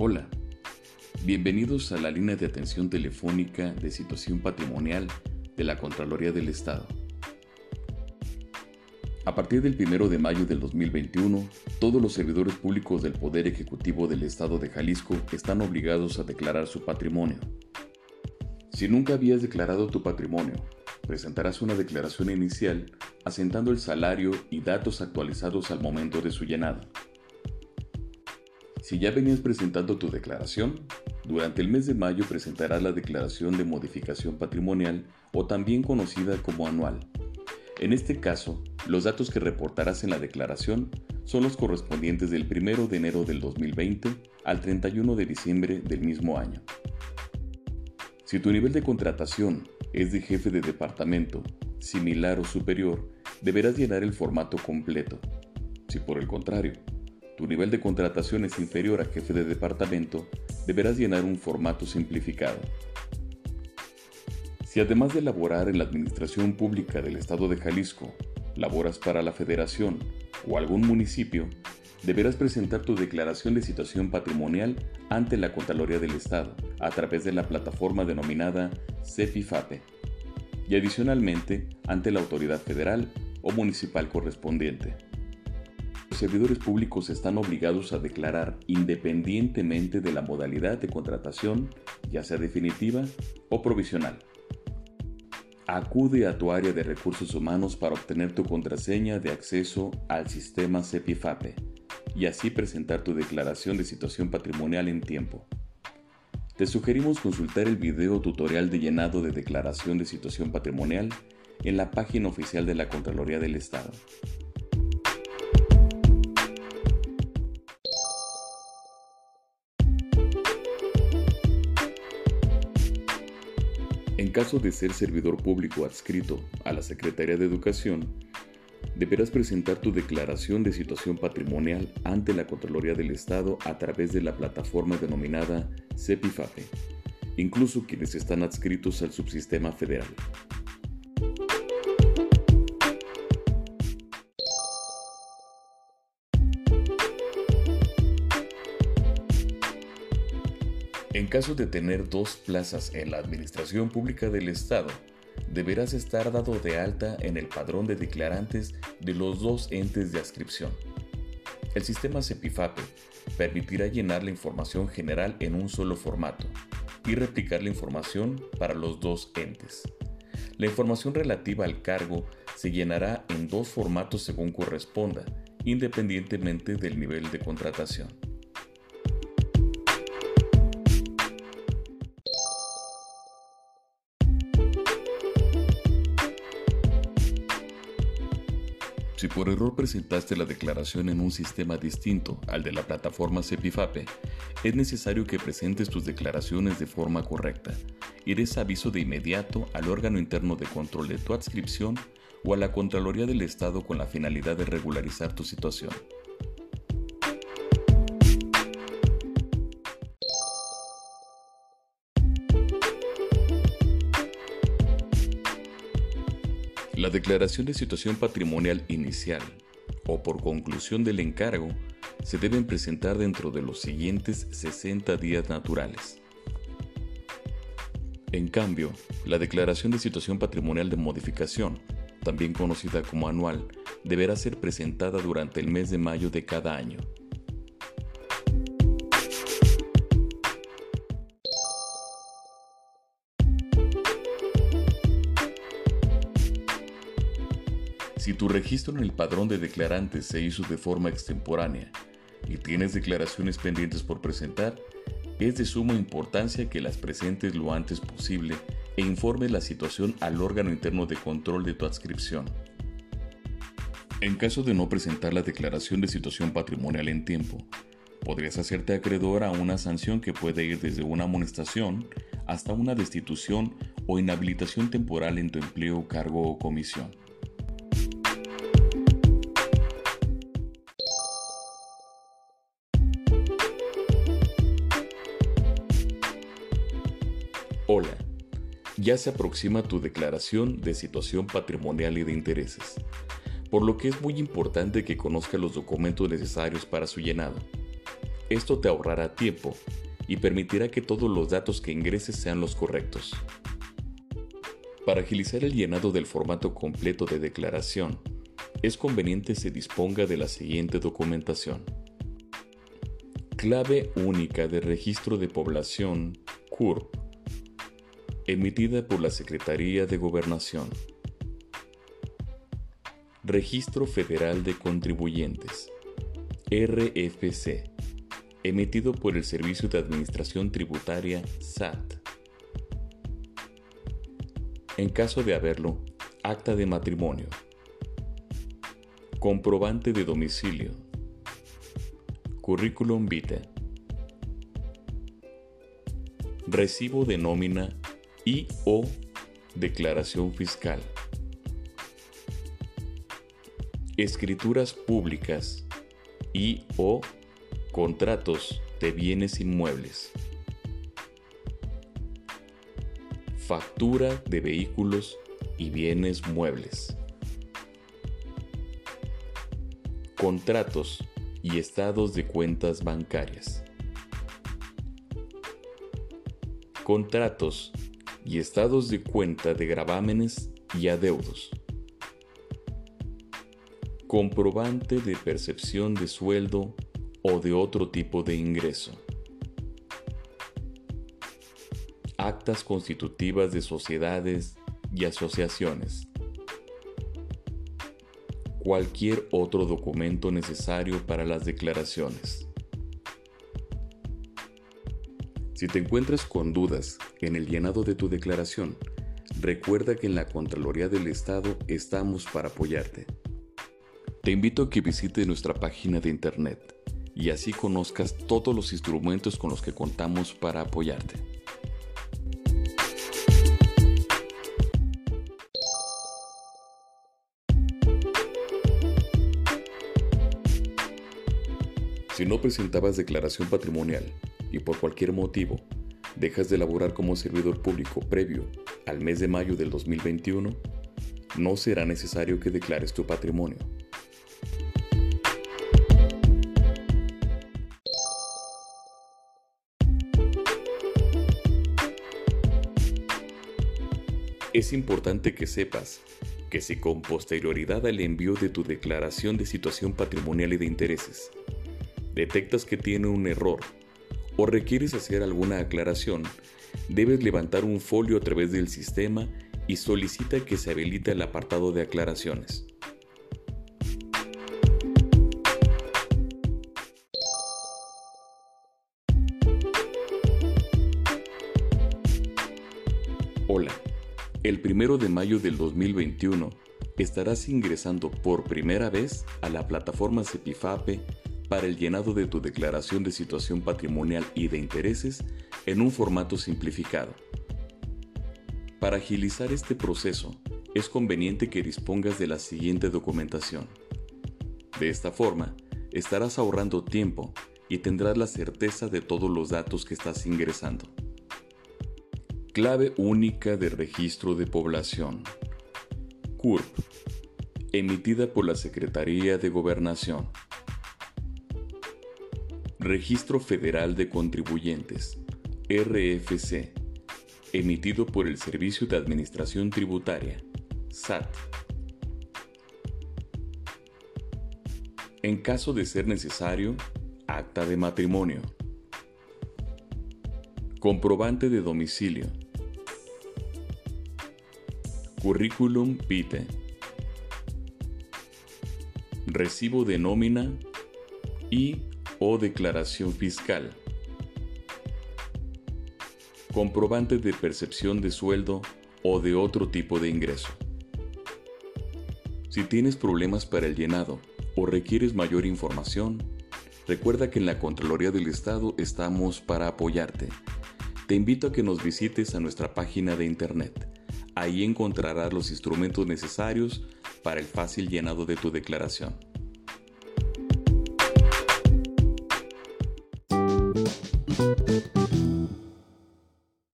Hola, bienvenidos a la línea de atención telefónica de situación patrimonial de la Contraloría del Estado. A partir del 1 de mayo del 2021, todos los servidores públicos del Poder Ejecutivo del Estado de Jalisco están obligados a declarar su patrimonio. Si nunca habías declarado tu patrimonio, presentarás una declaración inicial asentando el salario y datos actualizados al momento de su llenado. Si ya venías presentando tu declaración, durante el mes de mayo presentarás la declaración de modificación patrimonial o también conocida como anual. En este caso, los datos que reportarás en la declaración son los correspondientes del 1 de enero del 2020 al 31 de diciembre del mismo año. Si tu nivel de contratación es de jefe de departamento, similar o superior, deberás llenar el formato completo. Si por el contrario, tu nivel de contratación es inferior a jefe de departamento, deberás llenar un formato simplificado. Si además de laborar en la Administración Pública del Estado de Jalisco, laboras para la Federación o algún municipio, deberás presentar tu declaración de situación patrimonial ante la Contraloría del Estado a través de la plataforma denominada CEPIFAPE y adicionalmente ante la autoridad federal o municipal correspondiente servidores públicos están obligados a declarar independientemente de la modalidad de contratación, ya sea definitiva o provisional. Acude a tu área de recursos humanos para obtener tu contraseña de acceso al sistema CEPIFAPE y así presentar tu declaración de situación patrimonial en tiempo. Te sugerimos consultar el video tutorial de llenado de declaración de situación patrimonial en la página oficial de la Contraloría del Estado. Caso de ser servidor público adscrito a la Secretaría de Educación, deberás presentar tu declaración de situación patrimonial ante la Contraloría del Estado a través de la plataforma denominada CEPIFAPE, incluso quienes están adscritos al subsistema federal. En caso de tener dos plazas en la Administración Pública del Estado, deberás estar dado de alta en el padrón de declarantes de los dos entes de adscripción. El sistema CEPIFAPE permitirá llenar la información general en un solo formato y replicar la información para los dos entes. La información relativa al cargo se llenará en dos formatos según corresponda, independientemente del nivel de contratación. Si por error presentaste la declaración en un sistema distinto al de la plataforma CEPIFAPE, es necesario que presentes tus declaraciones de forma correcta y des aviso de inmediato al órgano interno de control de tu adscripción o a la Contraloría del Estado con la finalidad de regularizar tu situación. La declaración de situación patrimonial inicial o por conclusión del encargo se deben presentar dentro de los siguientes 60 días naturales. En cambio, la declaración de situación patrimonial de modificación, también conocida como anual, deberá ser presentada durante el mes de mayo de cada año. Si tu registro en el padrón de declarantes se hizo de forma extemporánea y tienes declaraciones pendientes por presentar, es de suma importancia que las presentes lo antes posible e informes la situación al órgano interno de control de tu adscripción. En caso de no presentar la declaración de situación patrimonial en tiempo, podrías hacerte acreedor a una sanción que puede ir desde una amonestación hasta una destitución o inhabilitación temporal en tu empleo, cargo o comisión. Ya se aproxima tu declaración de situación patrimonial y de intereses, por lo que es muy importante que conozcas los documentos necesarios para su llenado. Esto te ahorrará tiempo y permitirá que todos los datos que ingreses sean los correctos. Para agilizar el llenado del formato completo de declaración, es conveniente se disponga de la siguiente documentación. Clave única de registro de población CURP, emitida por la Secretaría de Gobernación. Registro Federal de Contribuyentes, RFC, emitido por el Servicio de Administración Tributaria SAT. En caso de haberlo, acta de matrimonio comprobante de domicilio, currículum vitae, recibo de nómina y o declaración fiscal, escrituras públicas y o contratos de bienes inmuebles, factura de vehículos y bienes muebles. contratos y estados de cuentas bancarias. Contratos y estados de cuenta de gravámenes y adeudos. Comprobante de percepción de sueldo o de otro tipo de ingreso. Actas constitutivas de sociedades y asociaciones cualquier otro documento necesario para las declaraciones. Si te encuentras con dudas en el llenado de tu declaración, recuerda que en la Contraloría del Estado estamos para apoyarte. Te invito a que visites nuestra página de internet y así conozcas todos los instrumentos con los que contamos para apoyarte. Si no presentabas declaración patrimonial y por cualquier motivo dejas de elaborar como servidor público previo al mes de mayo del 2021, no será necesario que declares tu patrimonio. Es importante que sepas que si con posterioridad al envío de tu declaración de situación patrimonial y de intereses detectas que tiene un error o requieres hacer alguna aclaración, debes levantar un folio a través del sistema y solicita que se habilite el apartado de aclaraciones. Hola, el primero de mayo del 2021 estarás ingresando por primera vez a la plataforma Cepifape para el llenado de tu declaración de situación patrimonial y de intereses en un formato simplificado. Para agilizar este proceso, es conveniente que dispongas de la siguiente documentación. De esta forma, estarás ahorrando tiempo y tendrás la certeza de todos los datos que estás ingresando. Clave única de registro de población. CURP. Emitida por la Secretaría de Gobernación. Registro Federal de Contribuyentes, RFC, emitido por el Servicio de Administración Tributaria, SAT. En caso de ser necesario, acta de matrimonio. Comprobante de domicilio. Currículum vitae. Recibo de nómina y o declaración fiscal. Comprobante de percepción de sueldo o de otro tipo de ingreso. Si tienes problemas para el llenado o requieres mayor información, recuerda que en la Contraloría del Estado estamos para apoyarte. Te invito a que nos visites a nuestra página de internet. Ahí encontrarás los instrumentos necesarios para el fácil llenado de tu declaración.